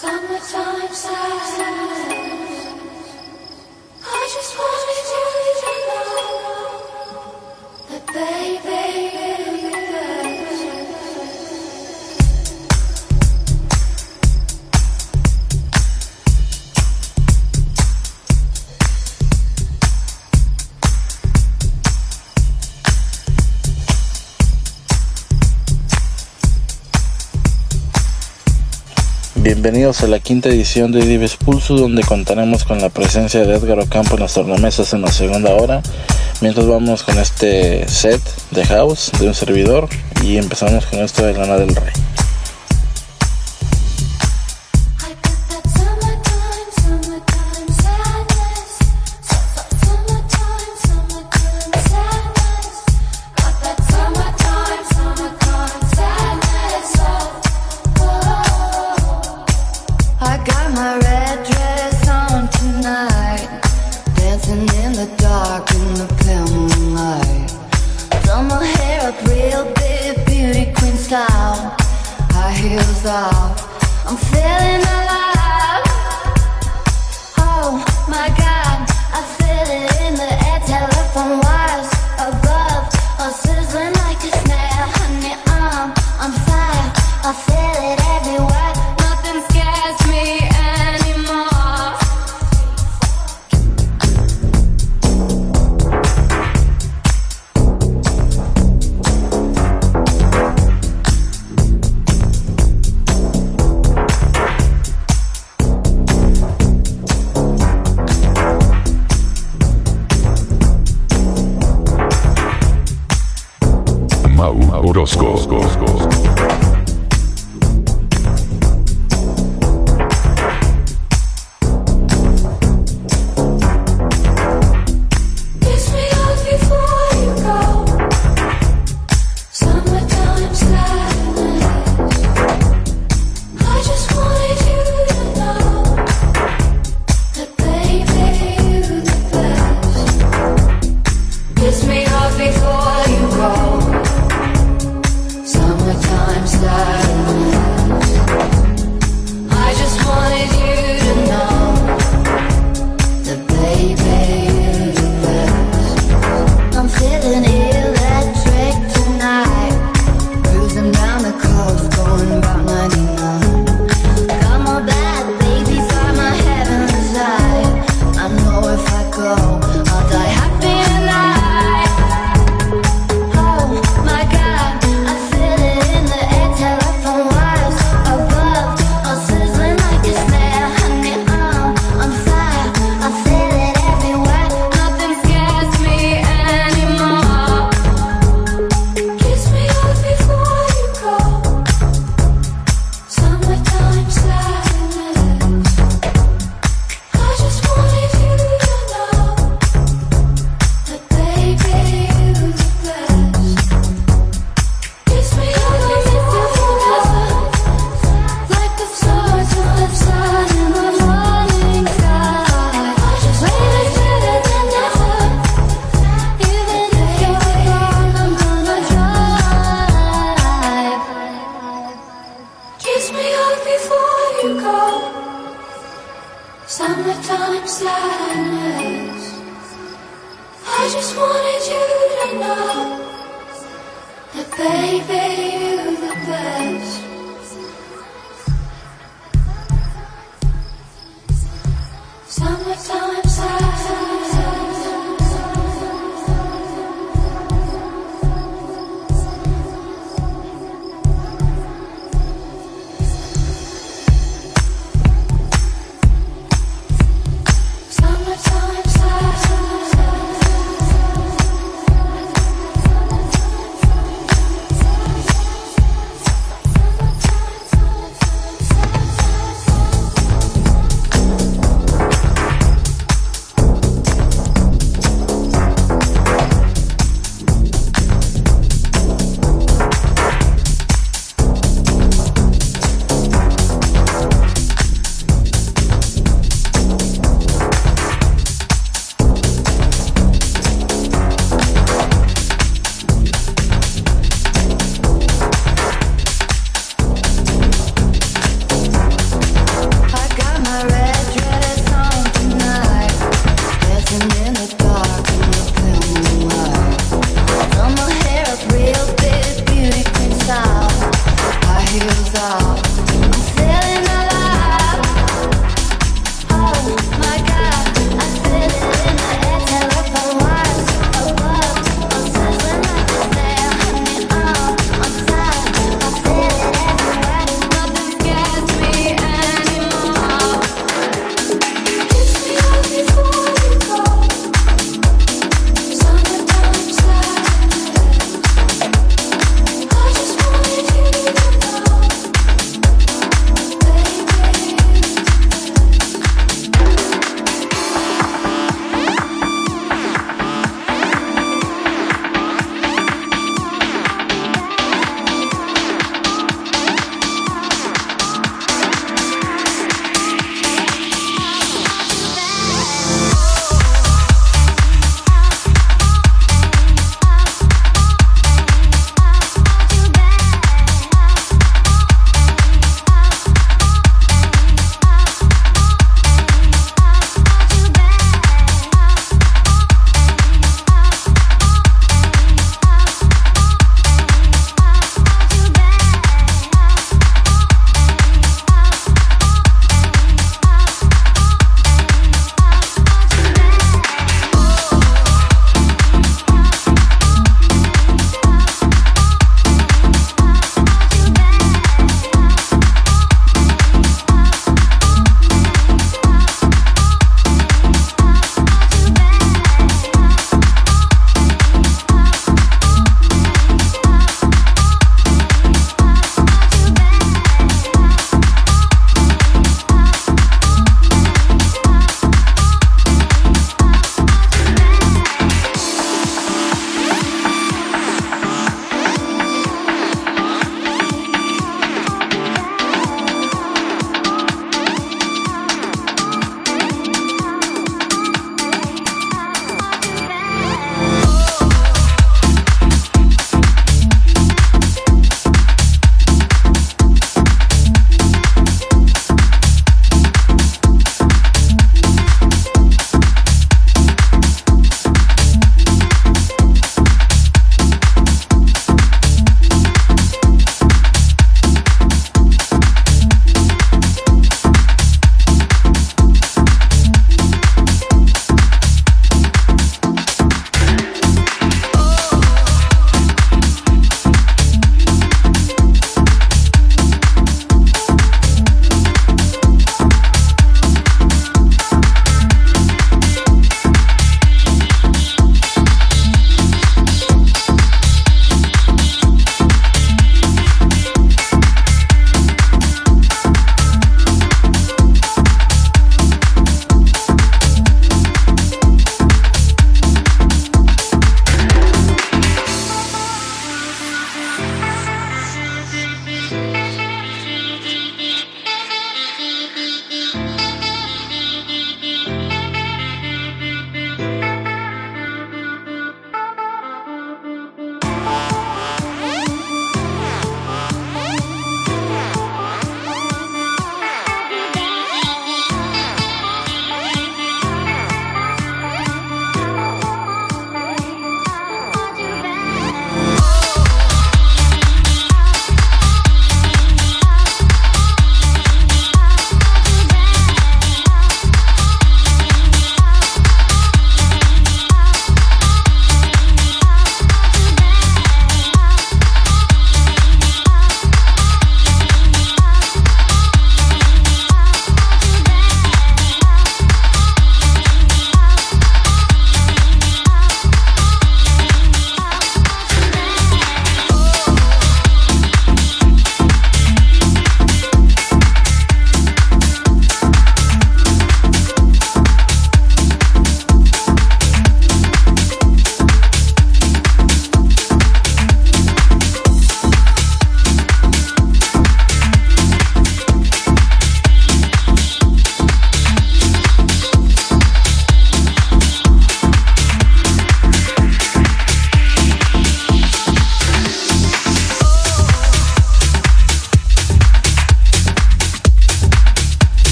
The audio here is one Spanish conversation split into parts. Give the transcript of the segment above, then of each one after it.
Summertime sadness. Bienvenidos a la quinta edición de Dives Pulso, donde contaremos con la presencia de Edgar Ocampo en las tornamesas en la segunda hora. Mientras vamos con este set de house de un servidor y empezamos con esto de Lana del Rey.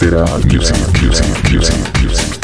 Altera Music, Music, Music, Music.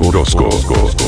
Orozco.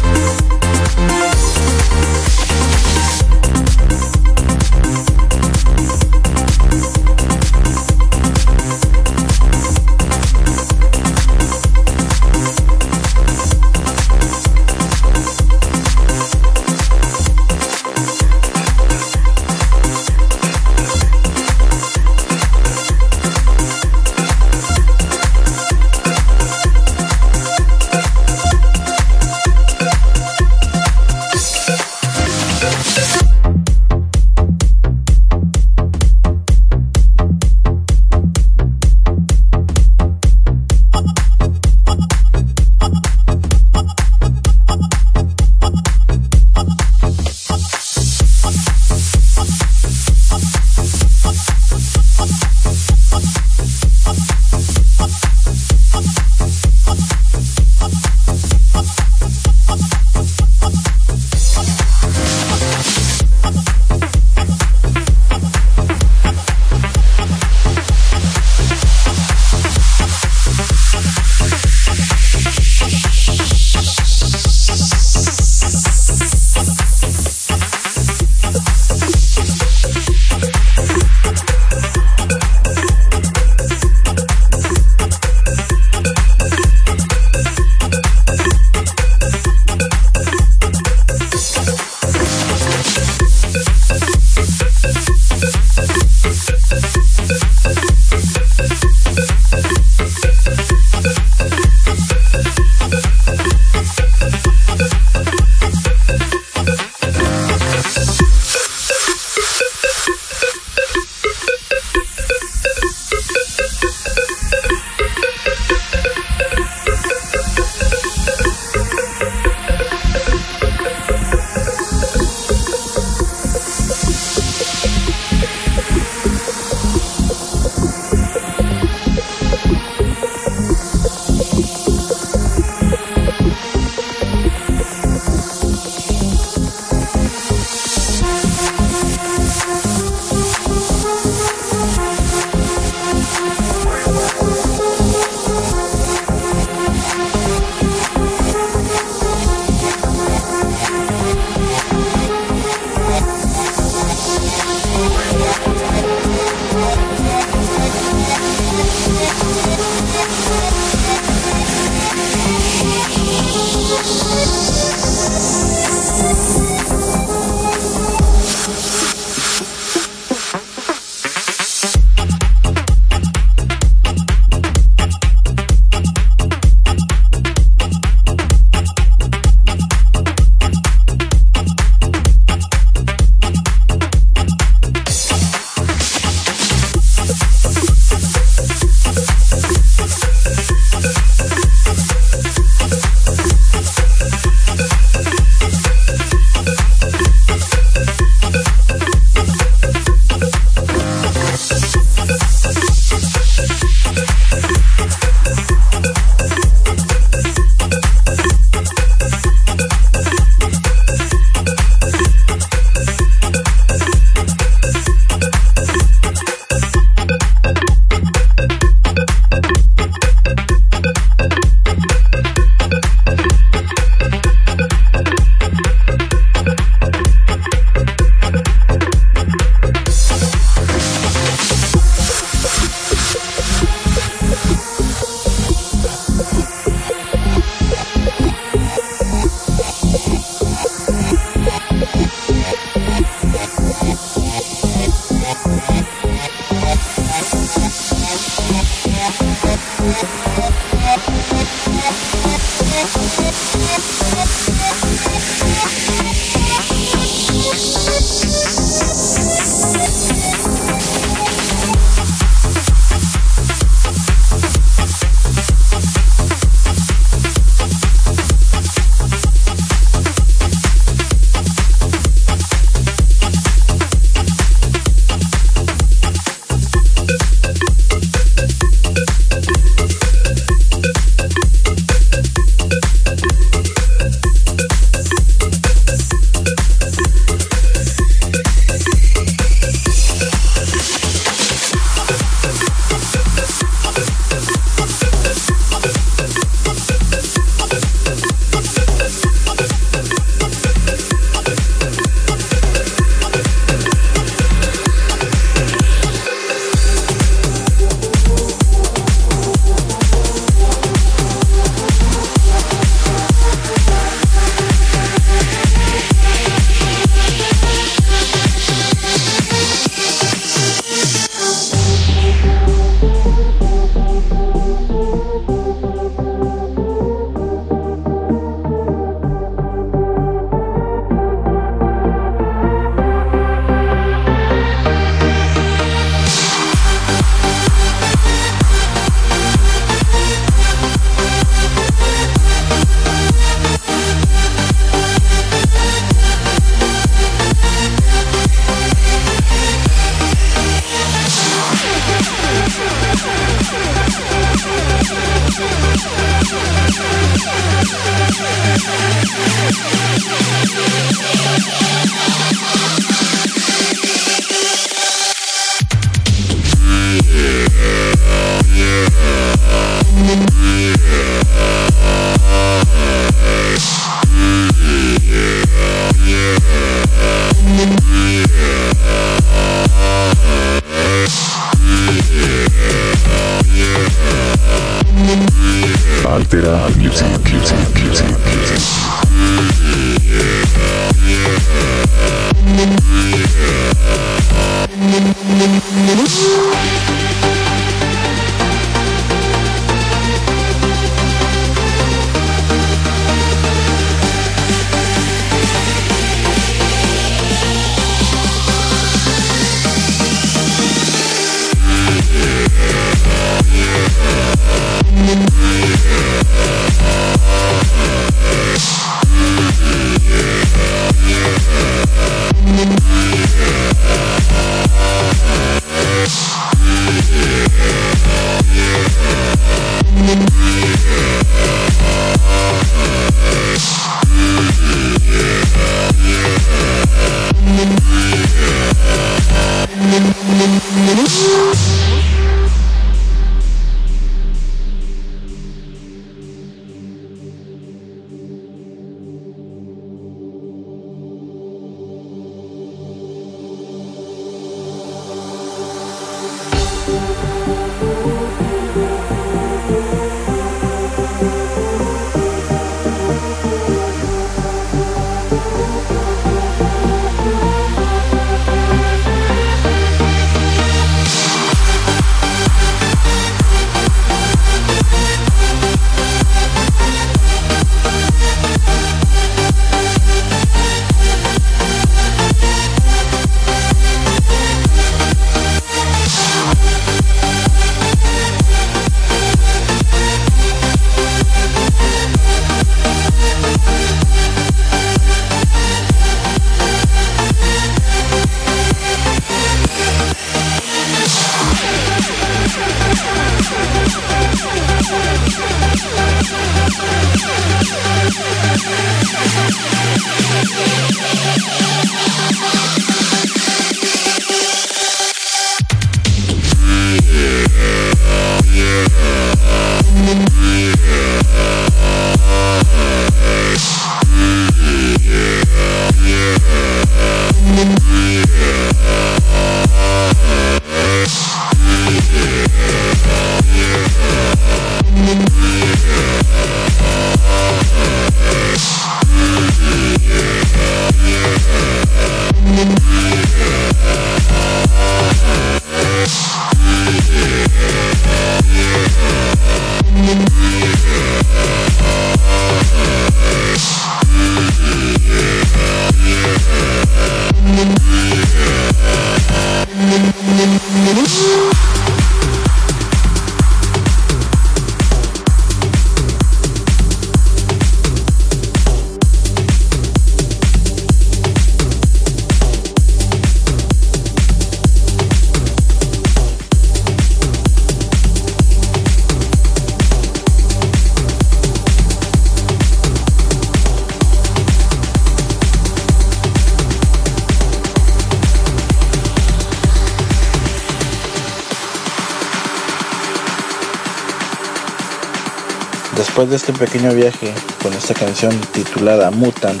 Después de este pequeño viaje con esta canción titulada Mutant,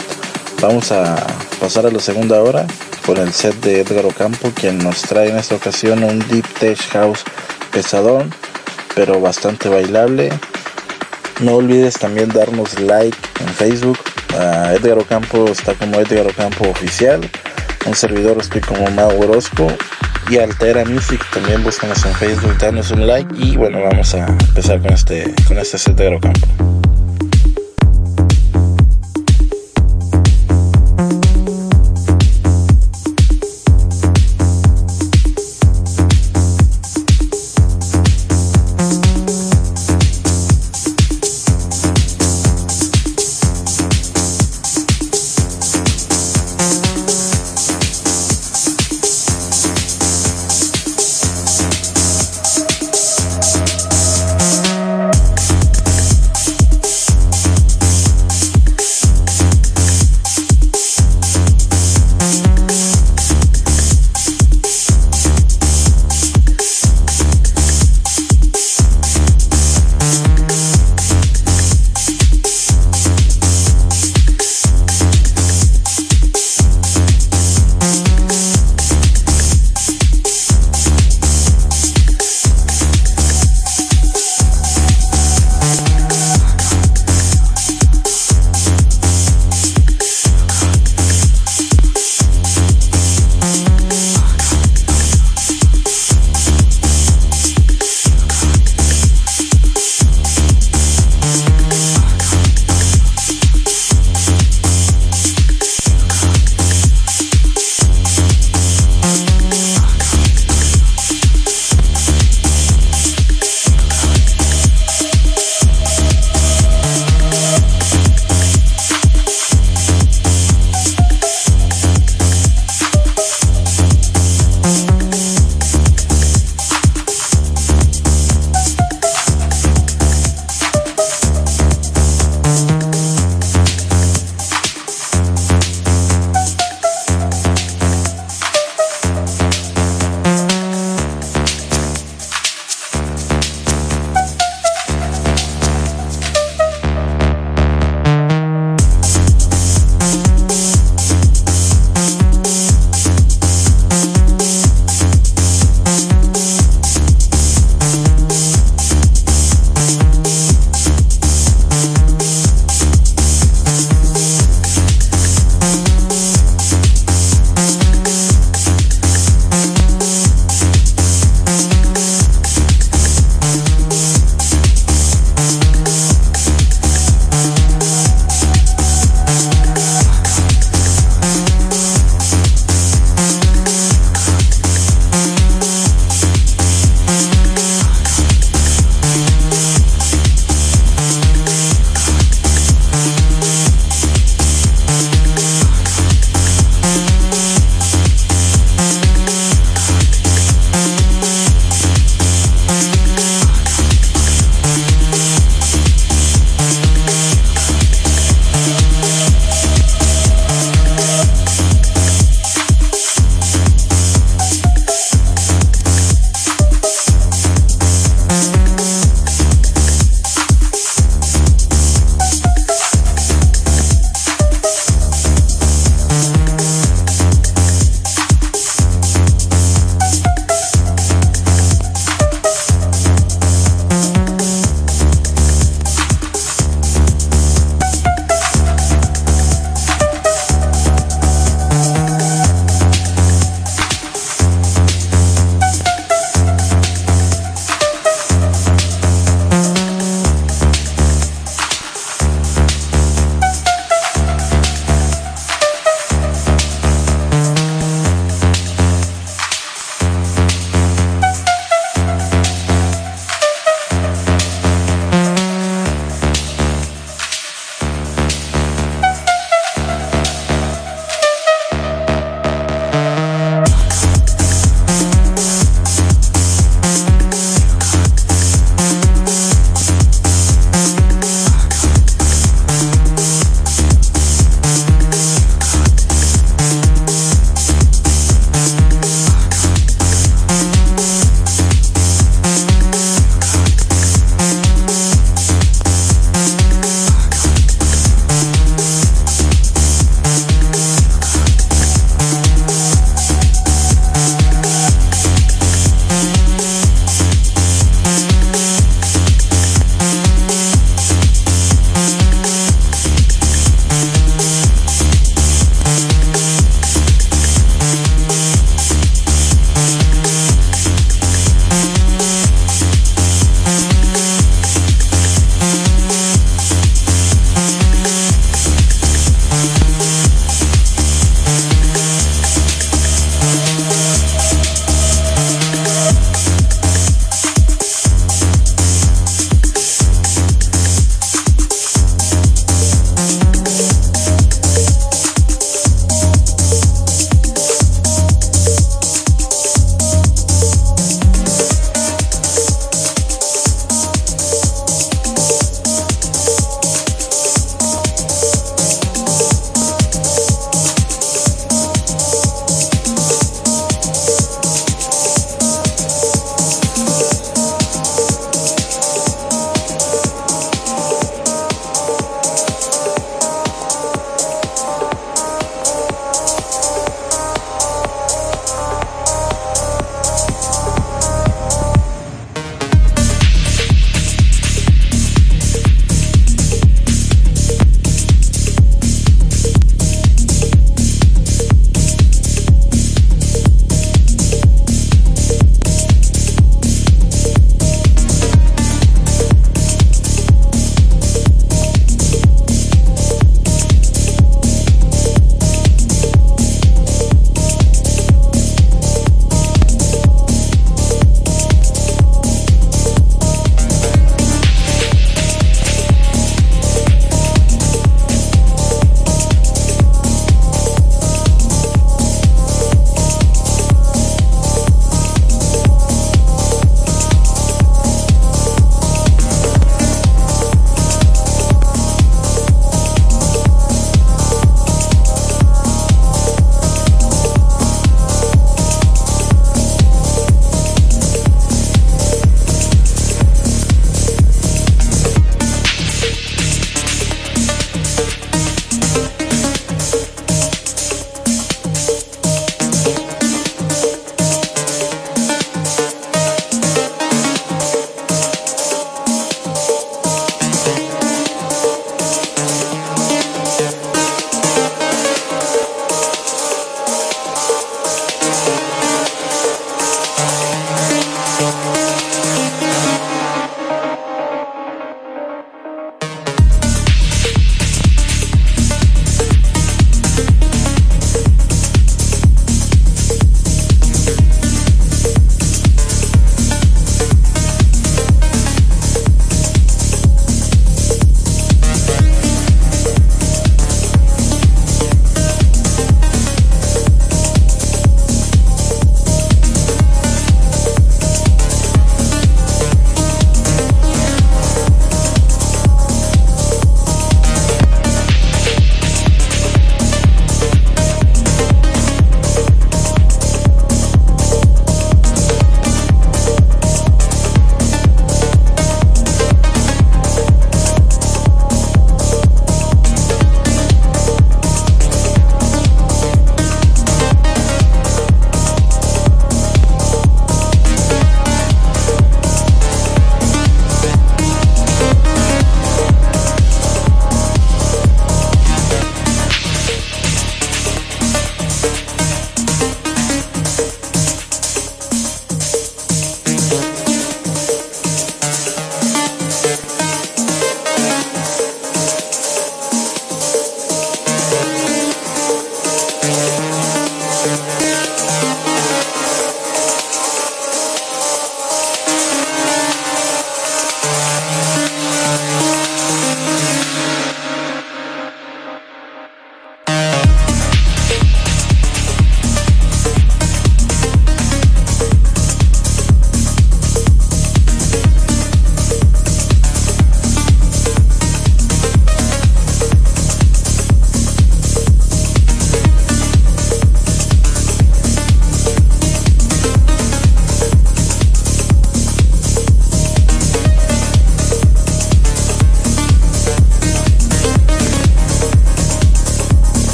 vamos a pasar a la segunda hora con el set de Edgar Ocampo, quien nos trae en esta ocasión un Deep Tech House pesadón, pero bastante bailable. No olvides también darnos like en Facebook. Edgar Ocampo está como Edgar Ocampo Oficial. Un servidor estoy como Mau Orozco. Y Altera Music también búscanos en Facebook, danos un like. Y bueno, vamos a empezar con este, con este set de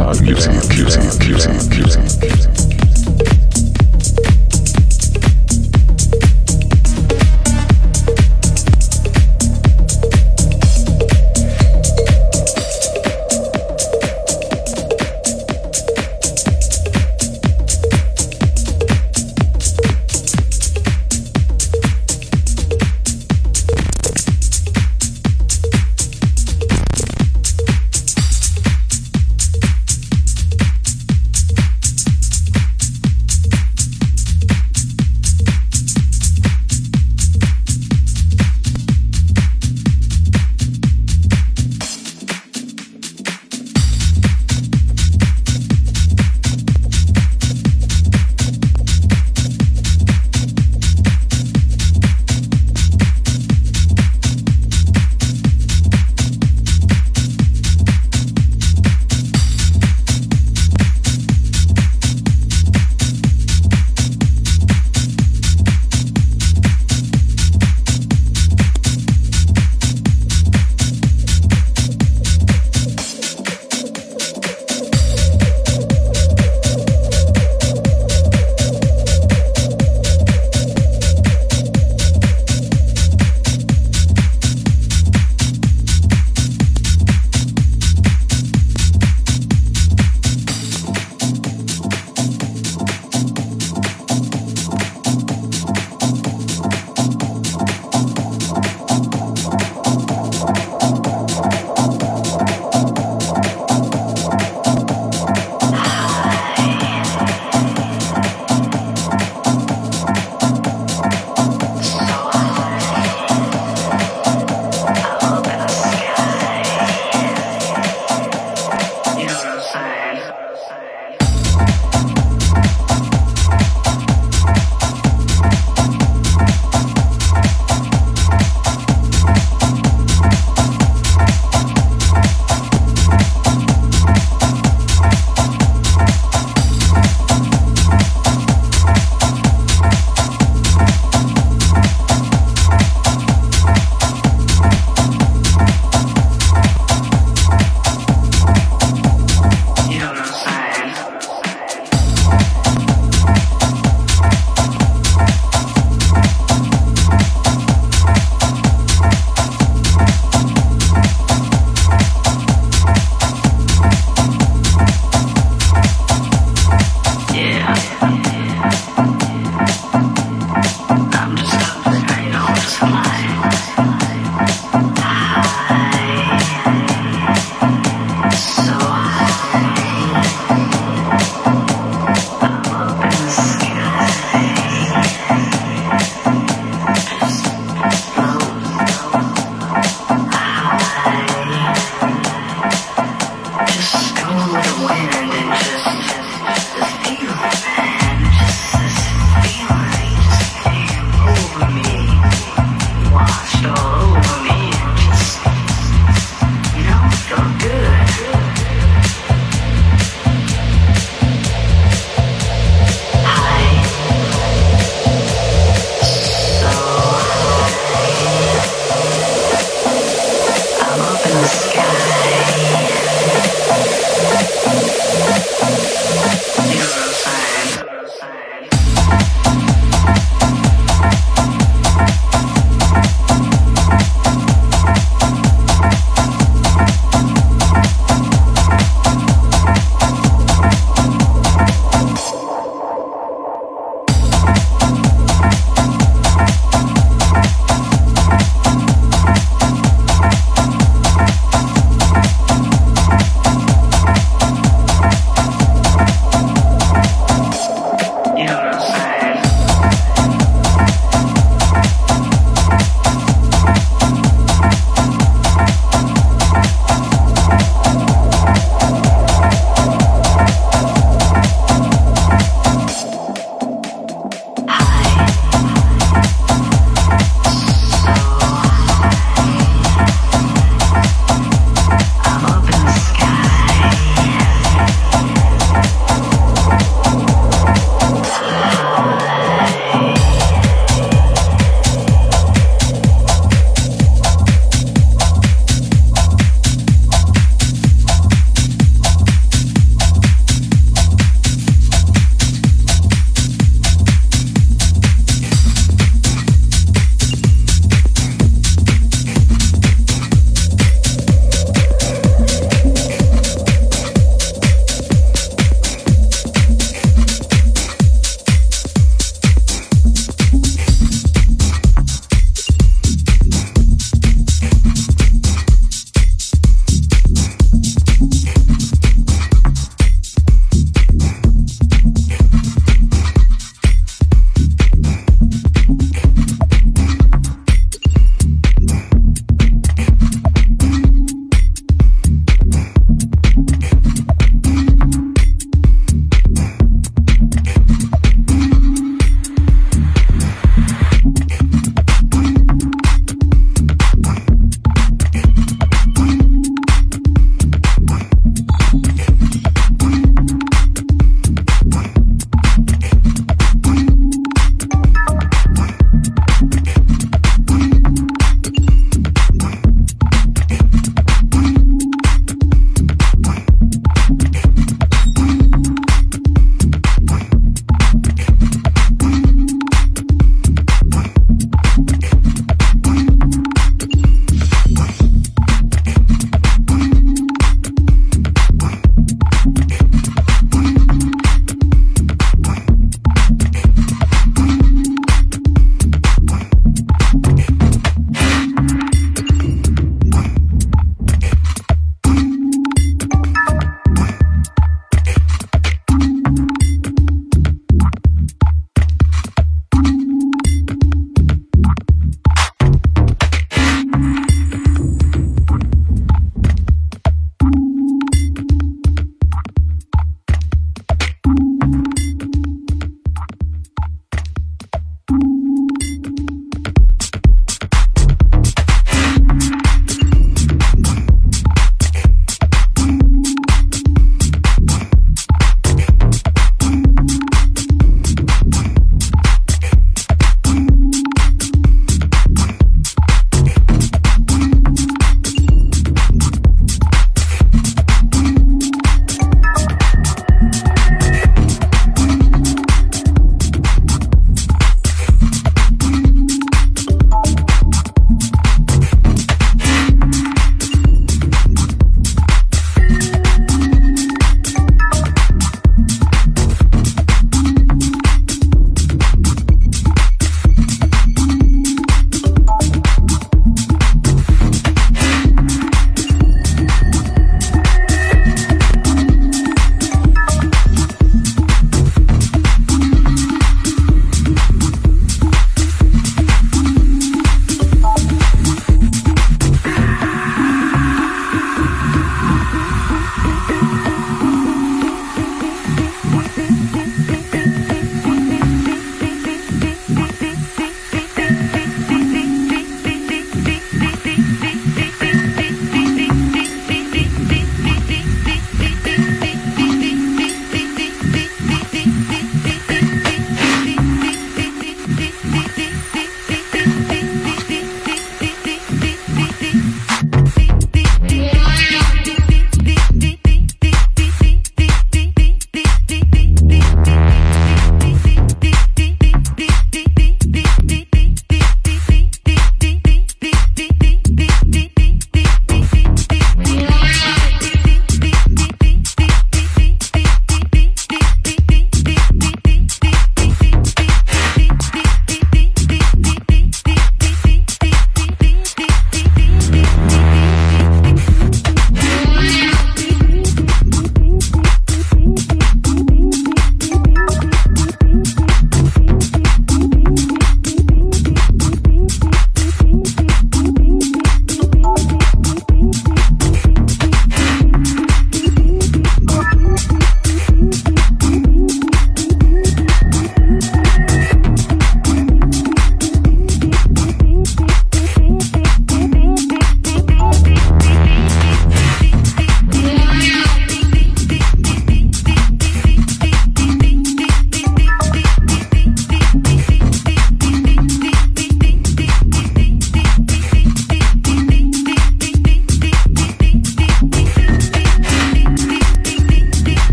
Music,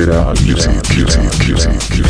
it out. Get it out.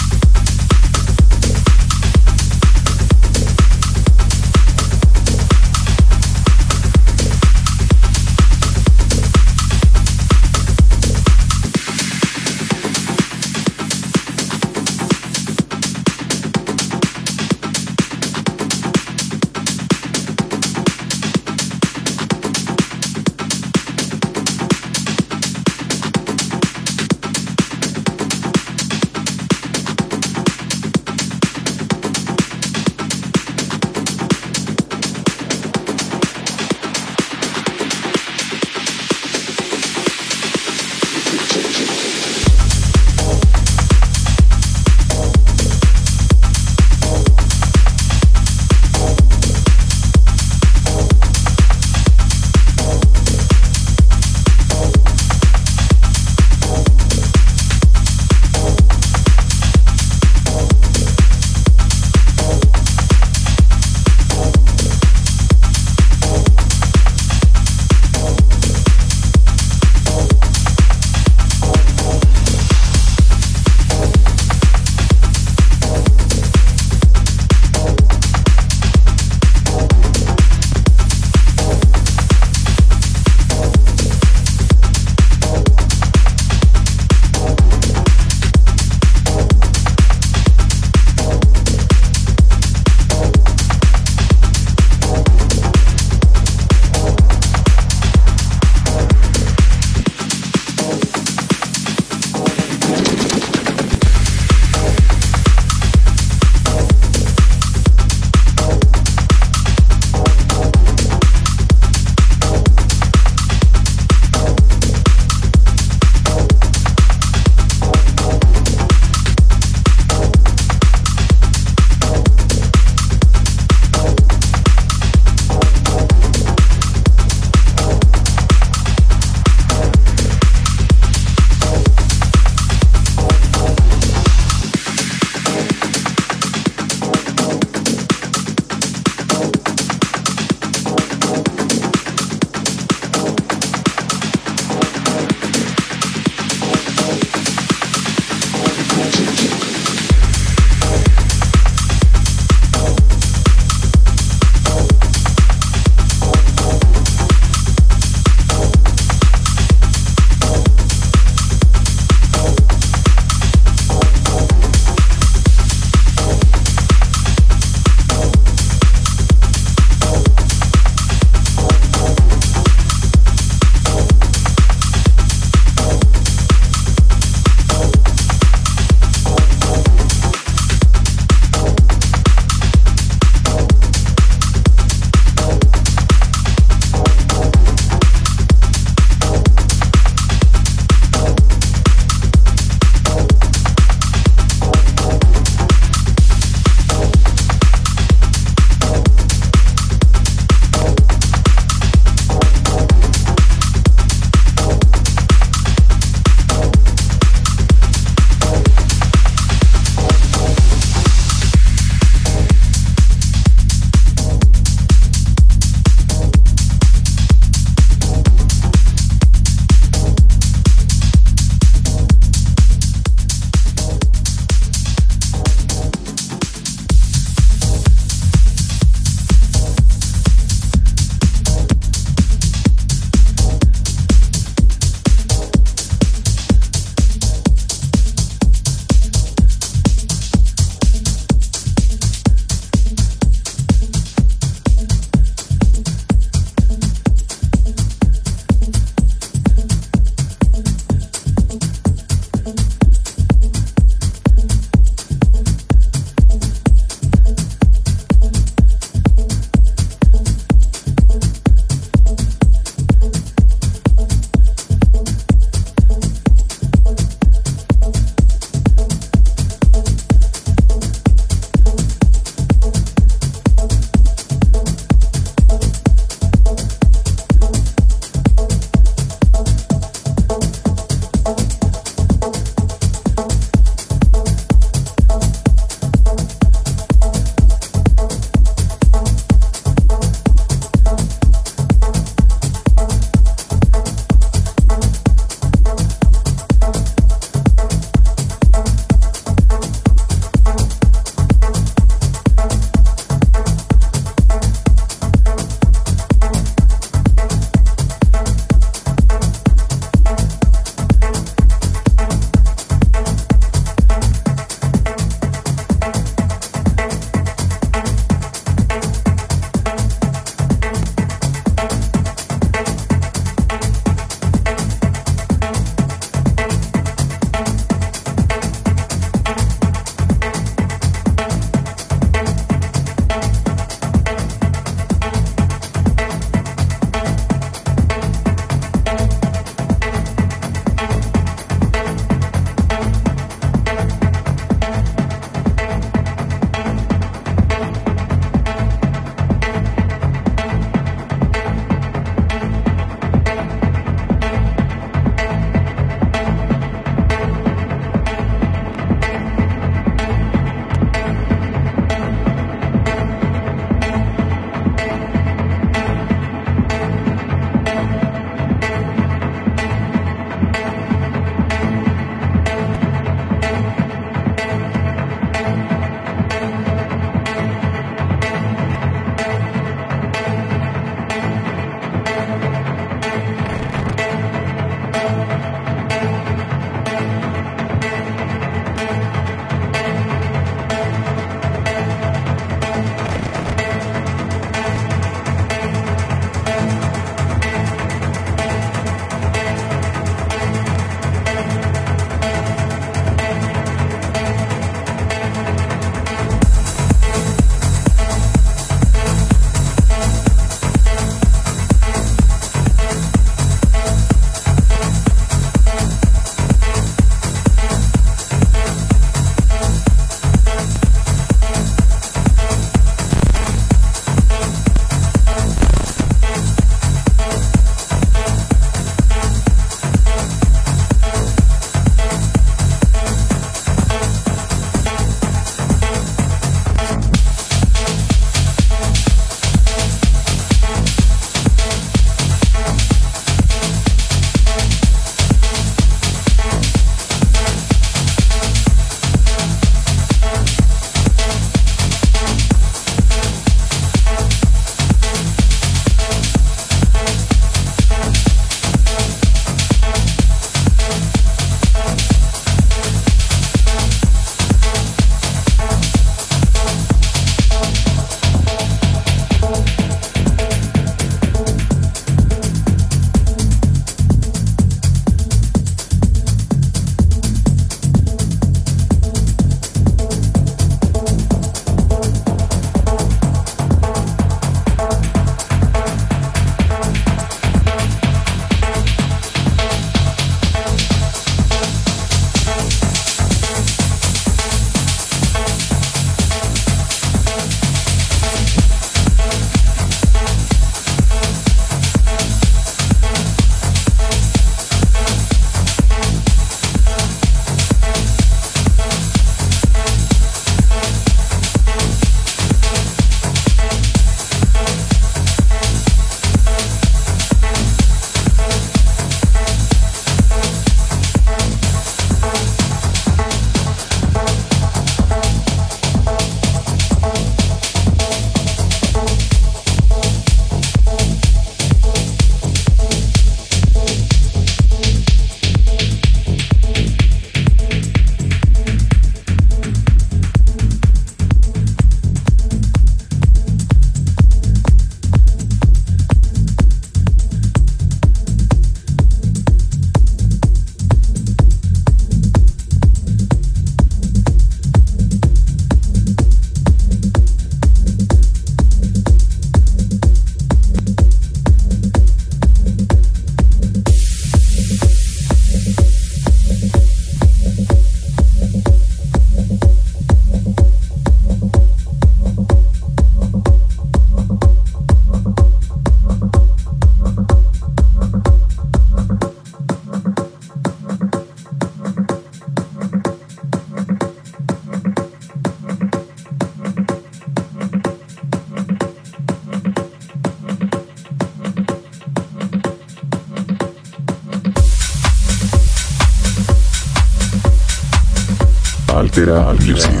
Altera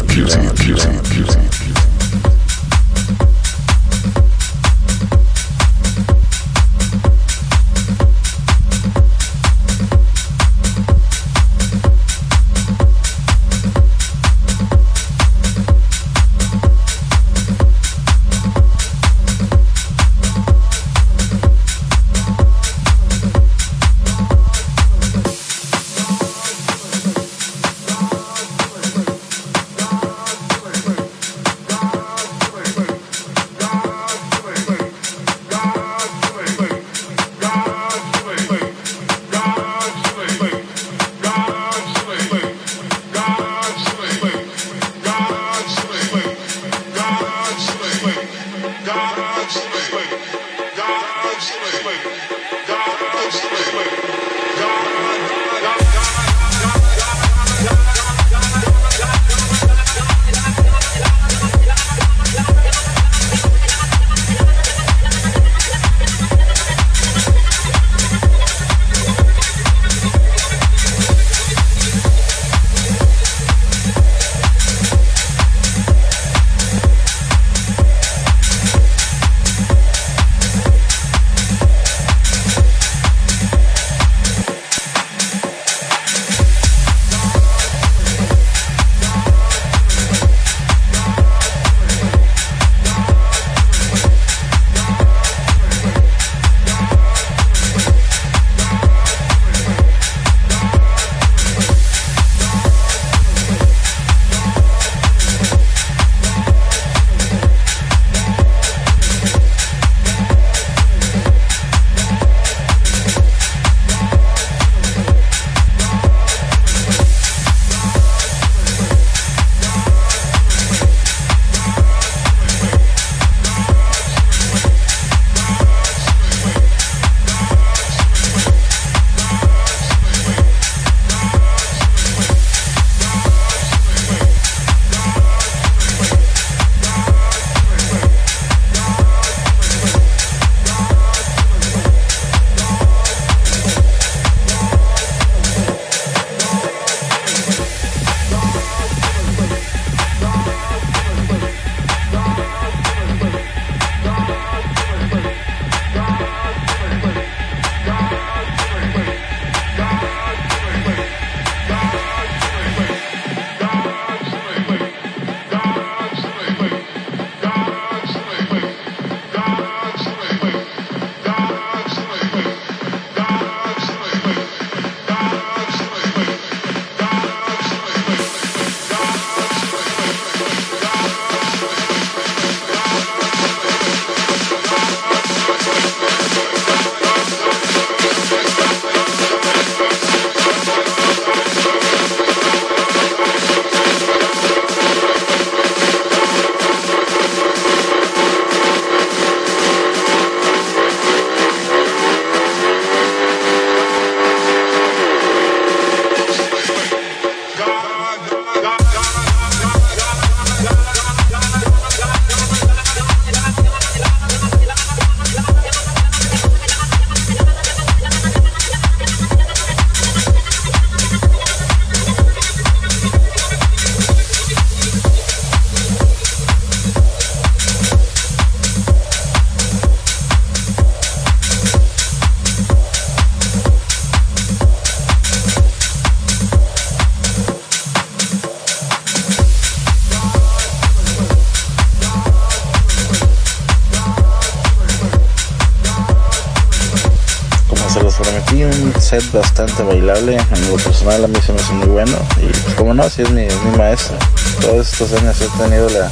bastante bailable. En lo personal a mí se me hace muy bueno. Y pues como no, si es mi, mi maestro. Todos estos años he tenido la,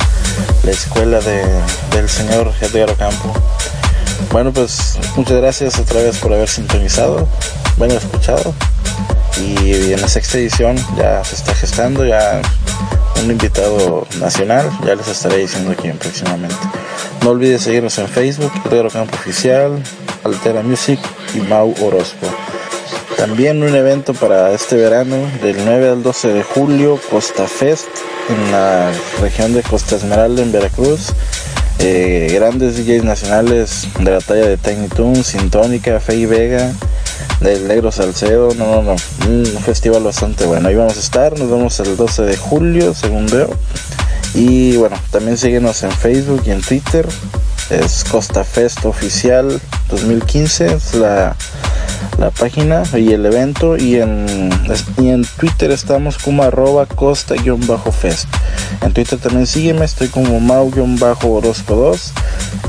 la escuela de, del señor Edgar Ocampo. Bueno, pues muchas gracias otra vez por haber sintonizado, bueno, escuchado. Y en la sexta edición ya se está gestando, ya un invitado nacional, ya les estaré diciendo aquí próximamente. No olvides seguirnos en Facebook, Edgar Ocampo Oficial, Altera Music y Mau Orozco. También un evento para este verano, del 9 al 12 de julio, Costa Fest, en la región de Costa Esmeralda, en Veracruz. Eh, grandes DJs nacionales de la talla de Tiny Toon, Sintónica, Fey Vega, del Negro Salcedo, no, no, no, un festival bastante bueno. Ahí vamos a estar, nos vemos el 12 de julio, según veo. Y bueno, también síguenos en Facebook y en Twitter. Es Costa Fest Oficial 2015, es la, la página y el evento. Y en, y en Twitter estamos como arroba costa-fest. En Twitter también sígueme, estoy como mau-orozco 2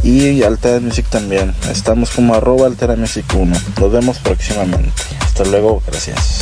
y Altera Music también. Estamos como arroba Altera Music 1. Nos vemos próximamente. Hasta luego, gracias.